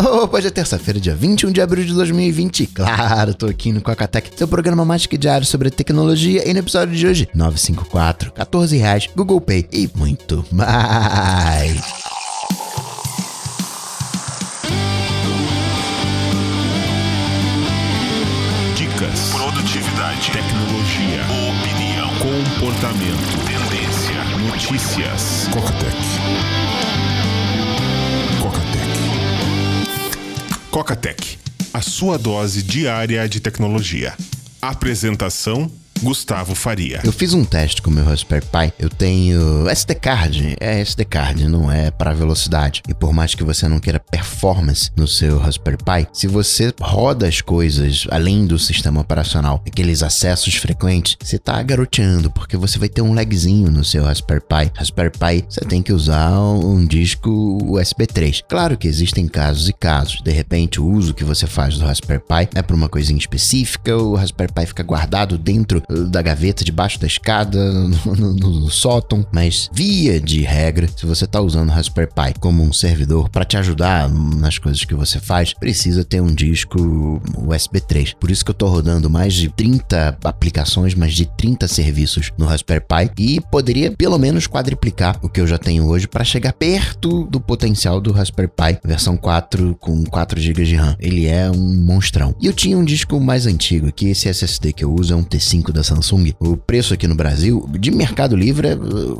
Hoje é terça-feira, dia 21 de abril de 2020. Claro, tô aqui no Cocatec, seu programa mágico diário sobre tecnologia. E no episódio de hoje, 954, 14 reais, Google Pay e muito mais. Dicas, produtividade, tecnologia, opinião, comportamento, tendência, notícias. Cocatec. Cocatec, a sua dose diária de tecnologia. Apresentação Gustavo Faria. Eu fiz um teste com o meu Raspberry Pi. Eu tenho SD card, é SD card, não é para velocidade. E por mais que você não queira performance no seu Raspberry Pi, se você roda as coisas além do sistema operacional, aqueles acessos frequentes, você tá garoteando, porque você vai ter um lagzinho no seu Raspberry Pi. Raspberry Pi, você tem que usar um disco USB 3. Claro que existem casos e casos. De repente, o uso que você faz do Raspberry Pi é para uma coisinha específica, o Raspberry Pi fica guardado dentro da gaveta debaixo da escada, no, no, no, sótão, mas via de regra, se você está usando Raspberry Pi como um servidor para te ajudar nas coisas que você faz, precisa ter um disco USB 3. Por isso que eu estou rodando mais de 30 aplicações, mais de 30 serviços no Raspberry Pi e poderia pelo menos quadriplicar o que eu já tenho hoje para chegar perto do potencial do Raspberry Pi versão 4 com 4 GB de RAM. Ele é um monstrão. E eu tinha um disco mais antigo, que esse SSD que eu uso é um T5 da Samsung. O preço aqui no Brasil, de Mercado Livre, é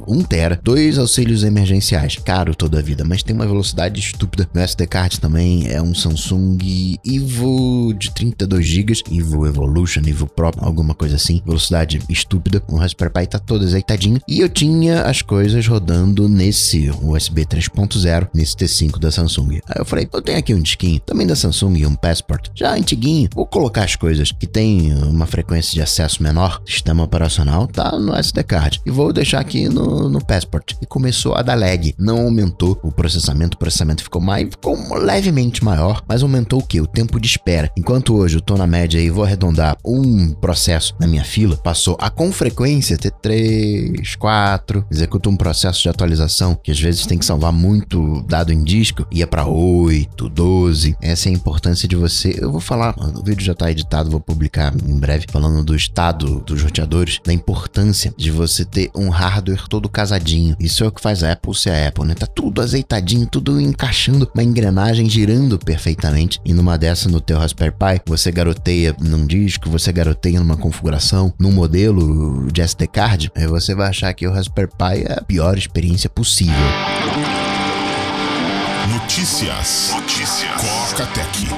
1 tera, dois auxílios emergenciais. Caro toda a vida, mas tem uma velocidade estúpida. O SD card também é um Samsung Evo de 32 GB, Evo Evolution, Evo Pro, alguma coisa assim. Velocidade estúpida. O Raspberry Pi tá todo azeitadinho. E eu tinha as coisas rodando nesse USB 3.0, nesse T5 da Samsung. Aí eu falei, eu tenho aqui um disquinho, também da Samsung, um Passport, já antiguinho. Vou colocar as coisas que tem uma frequência de acesso menor sistema operacional tá no SD card. E vou deixar aqui no, no Passport. E começou a dar lag. Não aumentou o processamento, o processamento ficou mais, ficou levemente maior, mas aumentou o que? O tempo de espera. Enquanto hoje eu tô na média e vou arredondar um processo na minha fila, passou a com frequência ter 3, 4, executa um processo de atualização que às vezes tem que salvar muito dado em disco, ia para 8, 12. Essa é a importância de você. Eu vou falar, o vídeo já tá editado, vou publicar em breve, falando do estado dos roteadores, da importância de você ter um hardware todo casadinho. Isso é o que faz a Apple ser a Apple, né? Tá tudo azeitadinho, tudo encaixando, uma engrenagem girando perfeitamente. E numa dessa, no teu Raspberry Pi, você garoteia num disco, você garoteia numa configuração, num modelo de SD card, aí você vai achar que o Raspberry Pi é a pior experiência possível. Notícias. Notícias. Coca Tech.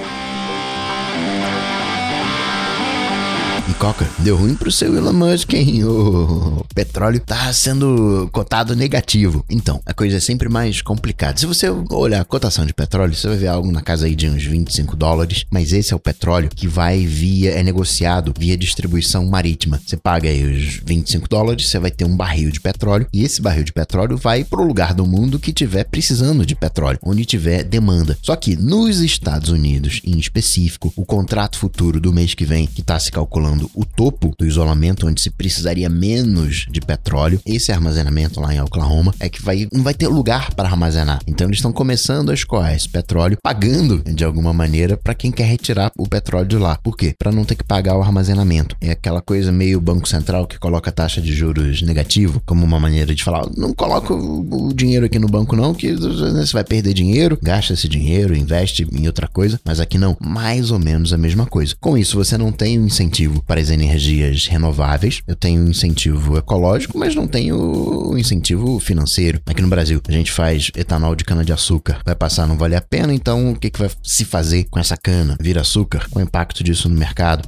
E Coca, deu ruim pro seu Elon Musk, hein? O petróleo tá sendo cotado negativo. Então, a coisa é sempre mais complicada. Se você olhar a cotação de petróleo, você vai ver algo na casa aí de uns 25 dólares, mas esse é o petróleo que vai via, é negociado via distribuição marítima. Você paga aí os 25 dólares, você vai ter um barril de petróleo, e esse barril de petróleo vai pro lugar do mundo que tiver precisando de petróleo, onde tiver demanda. Só que nos Estados Unidos, em específico, o contrato futuro do mês que vem, que tá se calculando o topo do isolamento, onde se precisaria menos de petróleo. Esse armazenamento lá em Oklahoma é que vai, não vai ter lugar para armazenar. Então eles estão começando a escoar esse petróleo, pagando de alguma maneira para quem quer retirar o petróleo de lá. Por quê? Para não ter que pagar o armazenamento. É aquela coisa meio Banco Central que coloca taxa de juros negativo como uma maneira de falar: não coloca o dinheiro aqui no banco, não, que você vai perder dinheiro, gasta esse dinheiro, investe em outra coisa. Mas aqui não. Mais ou menos a mesma coisa. Com isso, você não tem um incentivo para as energias renováveis. Eu tenho incentivo ecológico, mas não tenho incentivo financeiro. Aqui no Brasil, a gente faz etanol de cana-de-açúcar. Vai passar, não vale a pena, então o que, que vai se fazer com essa cana? Vira açúcar? O impacto disso no mercado?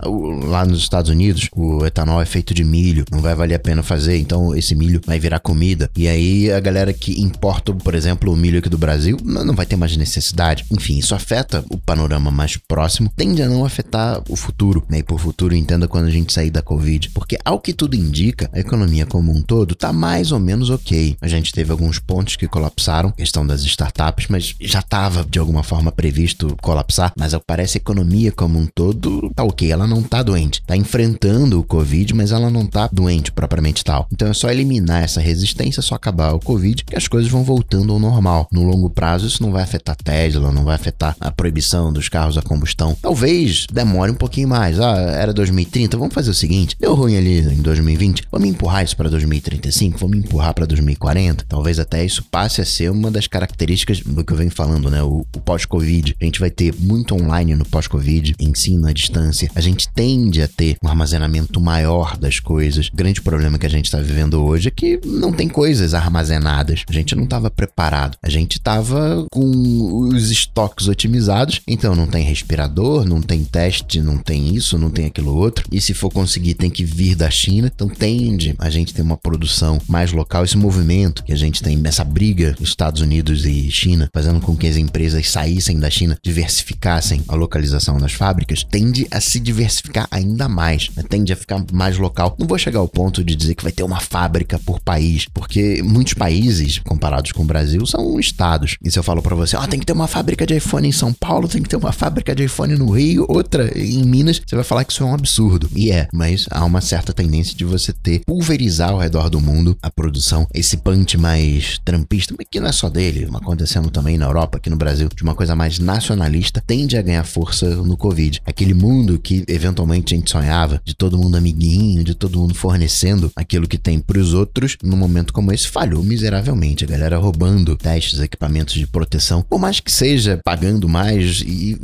Lá nos Estados Unidos, o etanol é feito de milho, não vai valer a pena fazer, então esse milho vai virar comida. E aí a galera que importa, por exemplo, o milho aqui do Brasil, não vai ter mais necessidade. Enfim, isso afeta o panorama mais próximo, tende a não afetar o futuro. Né? E por futuro, entenda quando a gente sair da Covid, porque ao que tudo indica, a economia como um todo tá mais ou menos ok. A gente teve alguns pontos que colapsaram, questão das startups, mas já estava de alguma forma previsto colapsar, mas parece a economia como um todo tá ok, ela não tá doente, tá enfrentando o Covid, mas ela não tá doente propriamente tal. Então é só eliminar essa resistência, só acabar o Covid, que as coisas vão voltando ao normal. No longo prazo, isso não vai afetar Tesla, não vai afetar a proibição dos carros a combustão. Talvez demore um pouquinho mais. Ah, era 2030, vamos fazer o seguinte: deu ruim ali em 2020, vamos empurrar isso para 2035, vamos empurrar para 2040. Talvez até isso passe a ser uma das características do que eu venho falando, né? O, o pós-Covid. A gente vai ter muito online no pós-Covid, ensino à distância. A gente tende a ter um armazenamento maior das coisas. O grande problema que a gente está vivendo hoje é que não tem coisas armazenadas. A gente não estava preparado. A gente estava com os estoques otimizados, então não tem respirador, não tem teste, não tem isso, não tem aquilo outro. E se for conseguir, tem que vir da China. Então tende a gente ter uma produção mais local. Esse movimento que a gente tem nessa briga Estados Unidos e China, fazendo com que as empresas saíssem da China, diversificassem a localização das fábricas, tende a se diversificar ainda mais, né? tende a ficar mais local. Não vou chegar ao ponto de dizer que vai ter uma fábrica por país, porque muitos países, comparados com o Brasil, são estados. E se eu falo para você, oh, tem que ter uma fábrica de iPhone em São Paulo, tem que ter uma fábrica de iPhone no Rio, outra em Minas, você vai falar que isso é um absurdo. E é, mas há uma certa tendência de você ter pulverizar ao redor do mundo a produção, esse punch mais trampista, mas que não é só dele, acontecendo também na Europa, aqui no Brasil, de uma coisa mais nacionalista, tende a ganhar força no Covid. Aquele mundo que eventualmente a gente sonhava, de todo mundo amiguinho, de todo mundo fornecendo aquilo que tem para os outros, num momento como esse, falhou miseravelmente. A galera roubando testes, equipamentos de proteção, por mais que seja pagando mais e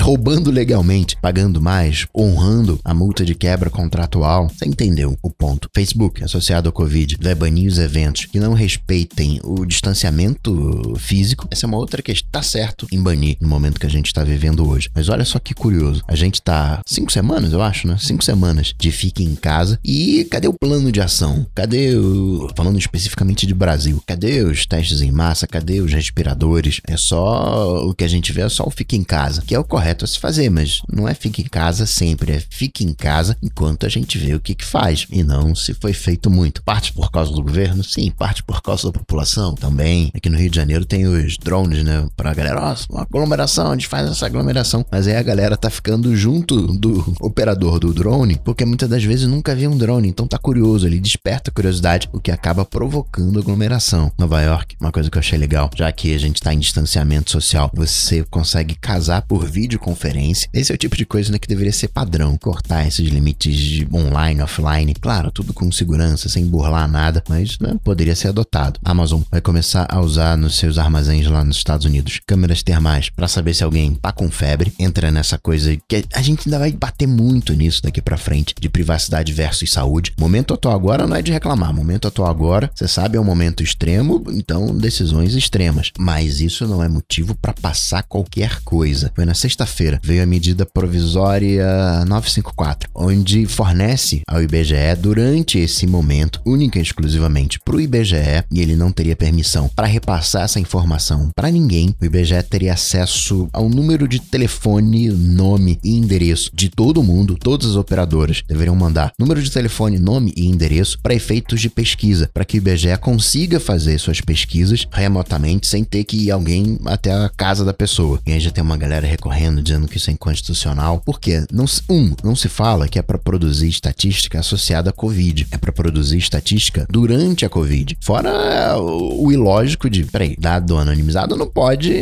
roubando legalmente, pagando mais, honrando a multa de quebra contratual. Você entendeu o ponto. Facebook, associado ao Covid, vai banir os eventos que não respeitem o distanciamento físico. Essa é uma outra questão. Tá certo em banir no momento que a gente está vivendo hoje. Mas olha só que curioso. A gente tá cinco semanas, eu acho, né? Cinco semanas de fique em casa. E cadê o plano de ação? Cadê o. Falando especificamente de Brasil, cadê os testes em massa? Cadê os respiradores? É só. O que a gente vê é só o fique em casa, que é o correto a se fazer, mas não é fique em casa sempre, é fique em casa enquanto a gente vê o que, que faz. E não se foi feito muito. Parte por causa do governo? Sim. Parte por causa da população? Também. Aqui no Rio de Janeiro tem os drones, né? Pra galera, ó, oh, uma aglomeração, a gente faz essa aglomeração. Mas aí a galera tá ficando junto do operador do drone, porque muitas das vezes nunca viu um drone, então tá curioso, ele desperta curiosidade, o que acaba provocando aglomeração. Nova York, uma coisa que eu achei legal, já que a gente tá em distanciamento social, você consegue casar por videoconferência. Esse é o tipo de coisa né, que deveria ser padrão, cortar esses limites de online, offline, claro, tudo com segurança, sem burlar nada, mas né, poderia ser adotado. A Amazon vai começar a usar nos seus armazéns lá nos Estados Unidos câmeras termais para saber se alguém tá com febre, entra nessa coisa que a gente ainda vai bater muito nisso daqui para frente, de privacidade versus saúde. Momento atual agora não é de reclamar, momento atual agora, você sabe, é um momento extremo, então decisões extremas. Mas isso não é motivo para passar qualquer coisa. Foi na sexta-feira, veio a medida provisória 954, onde fornece ao IBGE durante esse momento, única e exclusivamente para o IBGE, e ele não teria permissão para repassar essa informação para ninguém. O IBGE teria acesso ao número de telefone, nome e endereço de todo mundo, todas as operadoras deveriam mandar número de telefone, nome e endereço para efeitos de pesquisa, para que o IBGE consiga fazer suas pesquisas remotamente sem ter que ir alguém até a casa da pessoa. E aí já tem uma galera recorrendo dizendo que isso é inconstitucional. Por quê? Não, um, não se fala que é para produzir estatística associada à Covid. É para produzir estatística durante a Covid. Fora o ilógico de, peraí, dado anonimizado não pode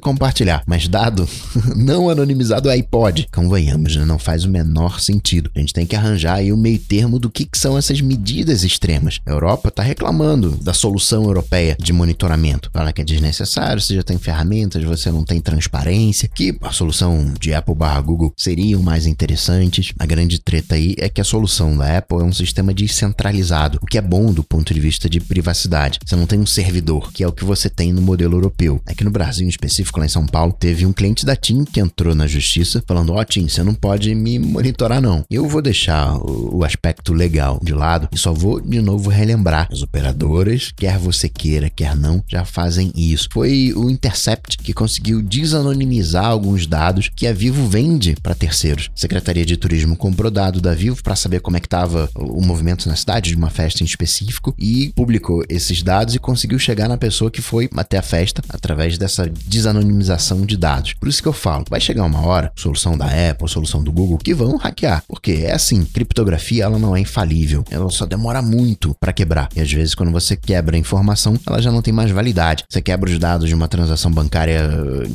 compartilhar, mas dado não anonimizado aí pode. Convenhamos, né? não faz o menor sentido. A gente tem que arranjar aí o meio termo do que, que são essas medidas extremas. A Europa está reclamando da solução europeia de monitoramento. Fala que é desnecessário, você já tem ferramentas, você não tem transparência, que a solução de Apple barra Google seriam mais interessantes. A grande treta aí é que a solução da Apple é um sistema descentralizado, o que é bom do ponto de vista de privacidade. Você não tem um servidor, que é o que você tem no modelo europeu. Aqui no Brasil, em específico, lá em São Paulo, teve um cliente da TIM que entrou na justiça falando: Ó, oh, TIM, você não pode me monitorar, não. Eu vou deixar o, aspecto legal de lado e só vou de novo relembrar. As operadoras, quer você queira, quer não, já fazem isso. Foi o Intercept que conseguiu desanonimizar alguns dados que a Vivo vende para terceiros. Secretaria de Turismo comprou dado da Vivo para saber como é que estava o movimento na cidade de uma festa em específico e publicou esses dados e conseguiu chegar na pessoa que foi até a festa através dessa desanonimização de dados. Por isso que eu falo, vai chegar uma hora, solução da Apple, solução do Google, que vão hackear. Porque é assim, criptografia ela não é infalível, ela só demora muito para quebrar. E às vezes quando você quebra a informação, ela já não tem mais validade. Você quebra os dados de uma transação bancária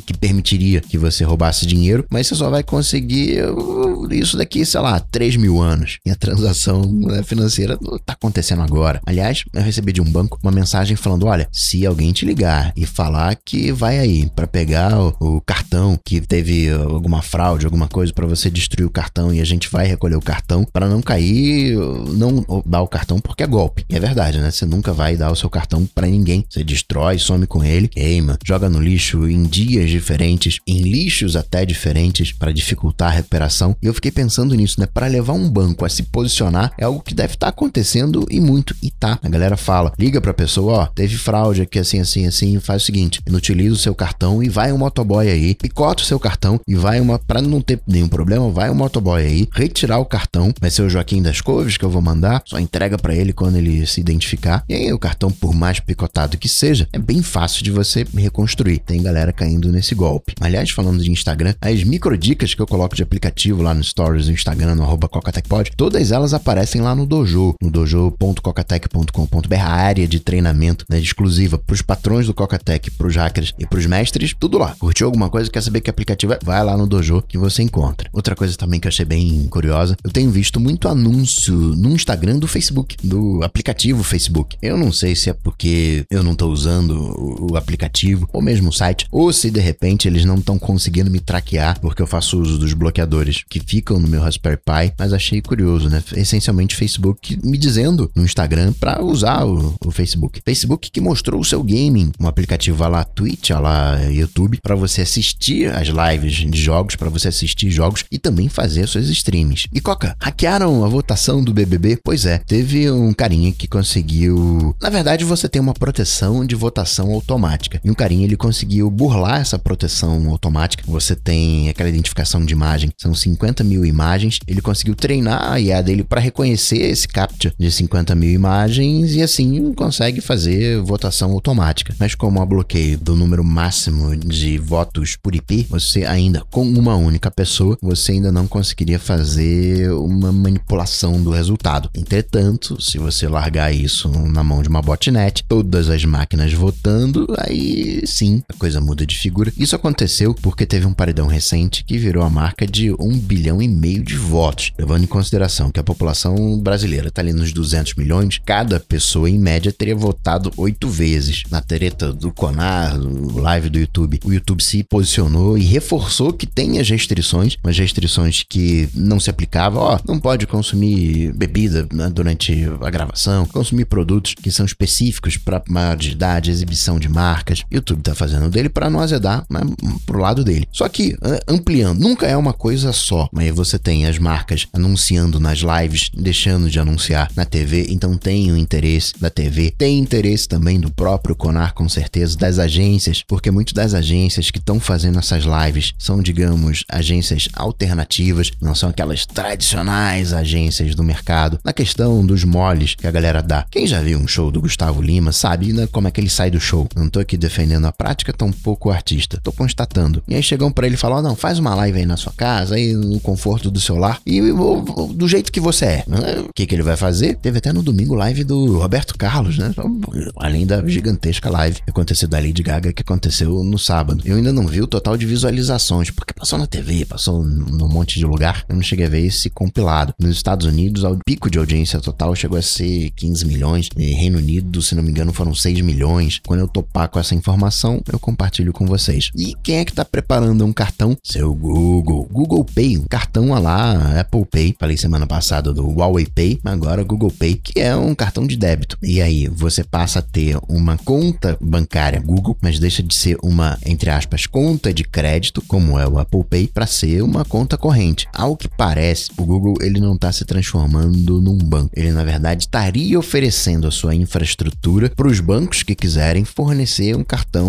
que permitiria que você roubasse dinheiro, mas você só vai conseguir uh, isso daqui, sei lá, 3 mil anos. E a transação né, financeira tá acontecendo agora. Aliás, eu recebi de um banco uma mensagem falando: olha, se alguém te ligar e falar que vai aí para pegar o, o, cartão, que teve alguma fraude, alguma coisa para você destruir o cartão e a gente vai recolher o cartão para não cair, não dar o cartão porque é golpe. E é verdade, né? Você nunca vai dar o seu cartão para ninguém. Você destrói, some com ele, queima, joga no lixo em dias diferentes, em lixos até diferentes para dificultar a recuperação. E eu fiquei pensando nisso, né? Para levar um banco a se posicionar é algo que deve estar tá acontecendo e muito. E tá. A galera fala, liga pra pessoa, ó, teve fraude aqui assim, assim, assim, faz o seguinte, inutiliza o seu cartão e vai um motoboy aí, picota o seu cartão e vai uma, para não ter nenhum problema, vai um motoboy aí, retirar o cartão, vai ser o Joaquim das Couves que eu vou mandar, só entrega para ele quando ele se identificar. E aí o cartão, por mais picotado que seja, é bem fácil de você reconstruir. Tem galera caindo nesse golpe. Aliás, falando de Instagram, as microdicas que eu coloco de aplicativo lá no Stories do Instagram, no arroba CocaTechPod, todas elas aparecem lá no Dojo, no dojo.cocatech.com.br, a área de treinamento né, exclusiva para os patrões do Cocatech, para os hackers e para os mestres, tudo lá. Curtiu alguma coisa? Quer saber que aplicativo é? Vai lá no Dojo que você encontra. Outra coisa também que eu achei bem curiosa, eu tenho visto muito anúncio no Instagram do Facebook, do aplicativo Facebook. Eu não sei se é porque eu não estou usando o aplicativo ou mesmo o site, ou se de repente eles não estão conseguindo me traquear porque eu faço uso dos bloqueadores que ficam no meu Raspberry Pi, mas achei curioso, né? Essencialmente Facebook me dizendo no Instagram para usar o, o, Facebook. Facebook que mostrou o seu gaming, um aplicativo lá Twitch, lá YouTube, para você assistir as lives de jogos, para você assistir jogos e também fazer suas streams. E Coca, hackearam a votação do BBB? Pois é, teve um carinha que conseguiu. Na verdade, você tem uma proteção de votação automática. E um carinha ele conseguiu burlar essa proteção automática. Você tem aquela identificação de imagem, são 50 mil imagens. Ele conseguiu treinar a IA dele para reconhecer esse captcha de 50 mil imagens e assim consegue fazer votação automática. Mas como há bloqueio do número máximo de votos por IP, você ainda, com uma única pessoa, você ainda não conseguiria fazer uma manipulação do resultado. Entretanto, se você largar isso na mão de uma botnet, todas as máquinas votando, aí sim a coisa muda de figura. Isso aconteceu porque teve um paredão recente que virou a marca de um bilhão e meio de votos, levando em consideração que a população brasileira está ali nos 200 milhões, cada pessoa em média teria votado oito vezes. Na treta do Conar, no live do YouTube, o YouTube se posicionou e reforçou que tem as restrições, mas restrições que não se aplicavam, ó, não pode consumir bebida né, durante a gravação, consumir produtos que são específicos para maior de idade, exibição de marcas. YouTube tá fazendo dele para não azedar, mas pro lado dele. Só que ampliando, nunca é uma coisa só. Mas você tem as marcas anunciando nas lives, deixando de anunciar na TV, então tem o interesse da TV, tem interesse também do próprio Conar, com certeza, das agências, porque muitas das agências que estão fazendo essas lives são, digamos, agências alternativas, não são aquelas tradicionais agências do mercado. Na questão dos moles que a galera dá. Quem já viu um show do Gustavo Lima sabe né, como é que ele sai do show. Não tô aqui defendendo a prática, tão pouco o artista. Tô constatando. E aí chegam para ele e falam: oh, não, faz uma live aí na sua casa, aí no conforto do seu lar, e do jeito que você é. Né? O que, que ele vai fazer? Teve até no domingo live do Roberto Carlos, né? Além da gigantesca live que aconteceu da Lady Gaga, que aconteceu no sábado. Eu ainda não vi o total de visualizações, porque passou na TV, passou num monte de lugar. Eu não cheguei a ver esse compilado. Nos Estados Unidos, o pico de audiência total chegou a ser 15 milhões. E Reino Unido, se não me engano, foram 6 milhões. Quando eu topar com essa informação, eu compartilho com vocês. E quem é que tá preparando um cartão? Seu Google. Google Pay, um cartão lá, Apple Pay. Falei semana passada do Huawei Pay, agora Google Pay, que é um cartão de débito. E aí, você passa a ter uma conta bancária Google, mas deixa de ser uma, entre aspas, conta de crédito, como é o Apple Pay, para ser uma conta corrente. Ao que parece, o Google ele não está se transformando num banco. Ele, na verdade, estaria oferecendo a sua infraestrutura para os bancos que quiserem fornecer um cartão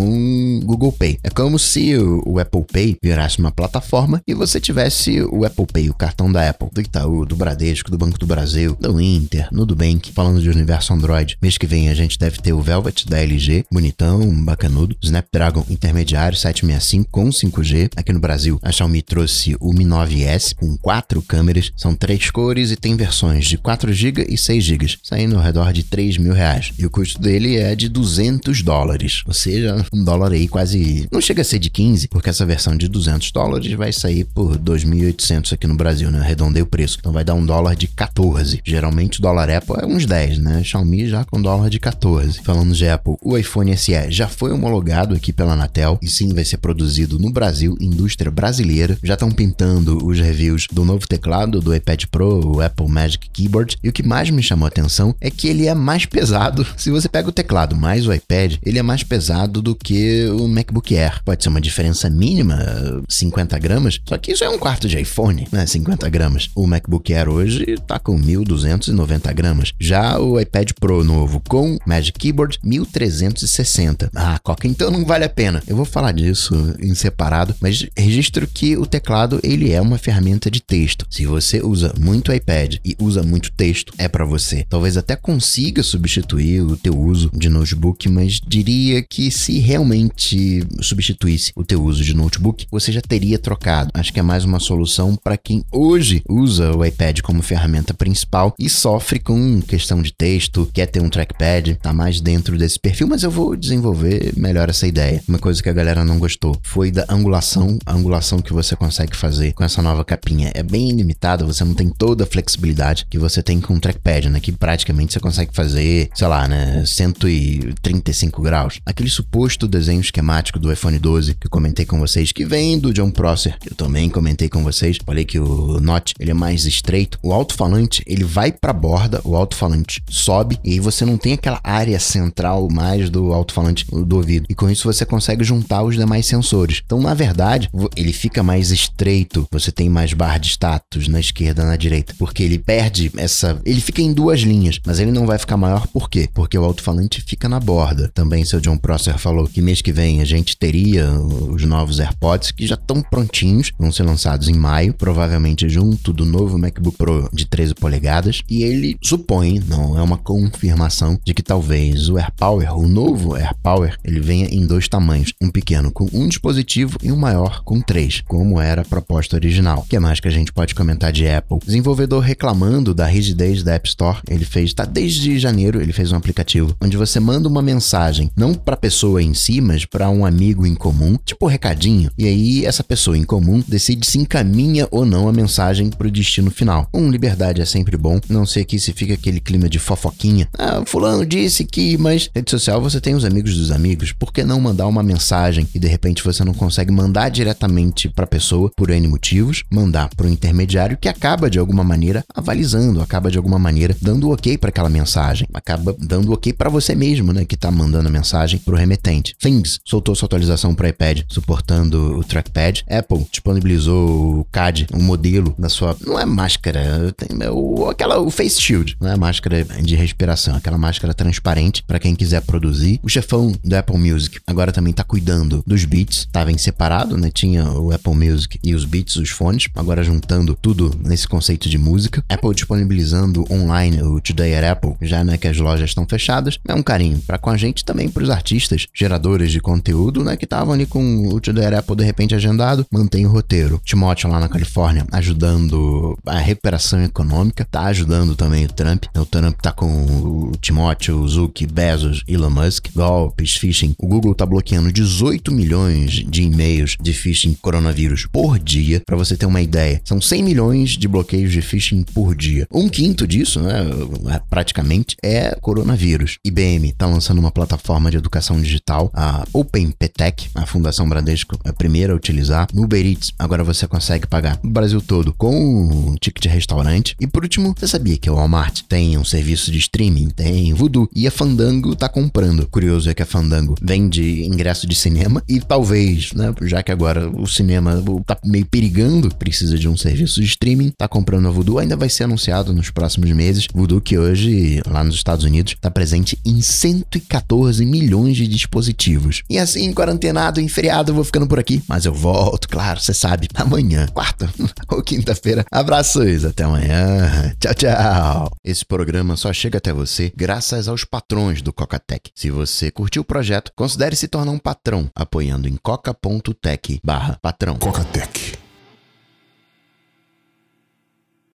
Google Pay. É como se o Apple Pay virasse uma plataforma e você tivesse o Apple Pay aí o cartão da Apple, do Itaú, do Bradesco, do Banco do Brasil, do Inter, no Nubank, falando de universo Android. Mês que vem a gente deve ter o Velvet da LG, bonitão, bacanudo, Snapdragon intermediário 765 com 5G. Aqui no Brasil, a Xiaomi trouxe o Mi 9S com quatro câmeras, são três cores e tem versões de 4GB e 6GB, saindo ao redor de 3 mil reais. E o custo dele é de 200 dólares, ou seja, um dólar aí quase. Não chega a ser de 15, porque essa versão de 200 dólares vai sair por 2.800 aqui no Brasil, né? Arredondei o preço. Então vai dar um dólar de 14. Geralmente o dólar Apple é uns 10, né? Xiaomi já com dólar de 14. Falando de Apple, o iPhone SE já foi homologado aqui pela Anatel e sim vai ser produzido no Brasil, indústria brasileira. Já estão pintando os reviews do novo teclado do iPad Pro, o Apple Magic Keyboard. E o que mais me chamou a atenção é que ele é mais pesado. Se você pega o teclado mais o iPad, ele é mais pesado do que o MacBook Air. Pode ser uma diferença mínima, 50 gramas, só que isso é um quarto de iPhone, né? 50 gramas. O MacBook Air hoje tá com 1.290 gramas. Já o iPad Pro novo com Magic Keyboard, 1.360. Ah, Coca, então não vale a pena. Eu vou falar disso em separado, mas registro que o teclado ele é uma ferramenta de texto. Se você usa muito iPad e usa muito texto, é para você. Talvez até consiga substituir o teu uso de notebook, mas diria que se realmente substituísse o teu uso de notebook, você já teria trocado. Acho que é mais uma solução para quem hoje usa o iPad como ferramenta principal e sofre com questão de texto, quer ter um trackpad, tá mais dentro desse perfil, mas eu vou desenvolver melhor essa ideia. Uma coisa que a galera não gostou foi da angulação, a angulação que você consegue fazer com essa nova capinha é bem limitada, você não tem toda a flexibilidade que você tem com o trackpad, né? Que praticamente você consegue fazer, sei lá, né, 135 graus. Aquele suposto desenho esquemático do iPhone 12 que eu comentei com vocês, que vem do John Prosser, que eu também comentei com vocês. Falei que o Note ele é mais estreito. O alto-falante ele vai para a borda, o alto-falante sobe e aí você não tem aquela área central mais do alto-falante do ouvido. E com isso você consegue juntar os demais sensores. Então, na verdade, ele fica mais estreito. Você tem mais barra de status na esquerda na direita, porque ele perde essa, ele fica em duas linhas, mas ele não vai ficar maior por quê? Porque o alto-falante fica na borda. Também seu John Prosser falou que mês que vem a gente teria os novos AirPods que já estão prontinhos, vão ser lançados em maio, provavelmente junto do novo MacBook Pro de 13 polegadas, e ele supõe, não é uma confirmação, de que talvez o AirPower, o novo AirPower, ele venha em dois tamanhos, um pequeno com um dispositivo e um maior com três, como era a proposta original. O que mais que a gente pode comentar de Apple? Desenvolvedor reclamando da rigidez da App Store, ele fez, tá desde janeiro, ele fez um aplicativo onde você manda uma mensagem, não para a pessoa em si, mas para um amigo em comum, tipo recadinho, e aí essa pessoa em comum decide se encaminha ou não a mensagem para o destino final. Um liberdade é sempre bom, não sei que se fica aquele clima de fofoquinha. Ah, fulano disse que, mas rede social você tem os amigos dos amigos, por que não mandar uma mensagem e de repente você não consegue mandar diretamente para a pessoa por N motivos, mandar para o intermediário que acaba de alguma maneira avalizando, acaba de alguma maneira dando ok para aquela mensagem, acaba dando ok para você mesmo, né, que está mandando a mensagem para o remetente. Things soltou sua atualização para iPad suportando o trackpad. Apple disponibilizou o CAD, um modelo da sua, não é máscara, tem o, aquela o face shield, não é máscara de respiração, aquela máscara transparente para quem quiser produzir. O chefão do Apple Music agora também está cuidando dos beats, estava em separado, né? Tinha o Apple Music e os beats, os fones, agora juntando tudo nesse conceito de música. Apple disponibilizando online o Today at Apple, já né, que as lojas estão fechadas, é um carinho para com a gente também para os artistas, geradores de conteúdo, né, que estavam ali com o Today at Apple de repente agendado, mantém o roteiro. Timóteo lá na Califórnia ajudando a recuperação econômica, tá ajudando também o Trump. O Trump tá com o Timóteo, o Zuck, Bezos, Elon Musk, golpes, phishing. O Google tá bloqueando 18 milhões de e-mails de phishing coronavírus por dia, para você ter uma ideia. São 100 milhões de bloqueios de phishing por dia. Um quinto disso, né, praticamente, é coronavírus. IBM tá lançando uma plataforma de educação digital, a OpenPTech, a Fundação Bradesco é a primeira a utilizar. No Uber Eats, agora você consegue pagar Brasil todo com um ticket restaurante. E por último, você sabia que o Walmart tem um serviço de streaming? Tem Voodoo. E a Fandango tá comprando. Curioso é que a Fandango vende ingresso de cinema e talvez, né, já que agora o cinema tá meio perigando, precisa de um serviço de streaming, tá comprando a Voodoo, ainda vai ser anunciado nos próximos meses. Voodoo que hoje, lá nos Estados Unidos, tá presente em 114 milhões de dispositivos. E assim, quarentenado, em feriado, eu vou ficando por aqui, mas eu volto, claro, você sabe, amanhã, quarta, ou quinta-feira. Abraços, até amanhã. Tchau, tchau. Esse programa só chega até você graças aos patrões do Cocatec. Se você curtiu o projeto, considere se tornar um patrão apoiando em coca.tech/patrão. Cocatec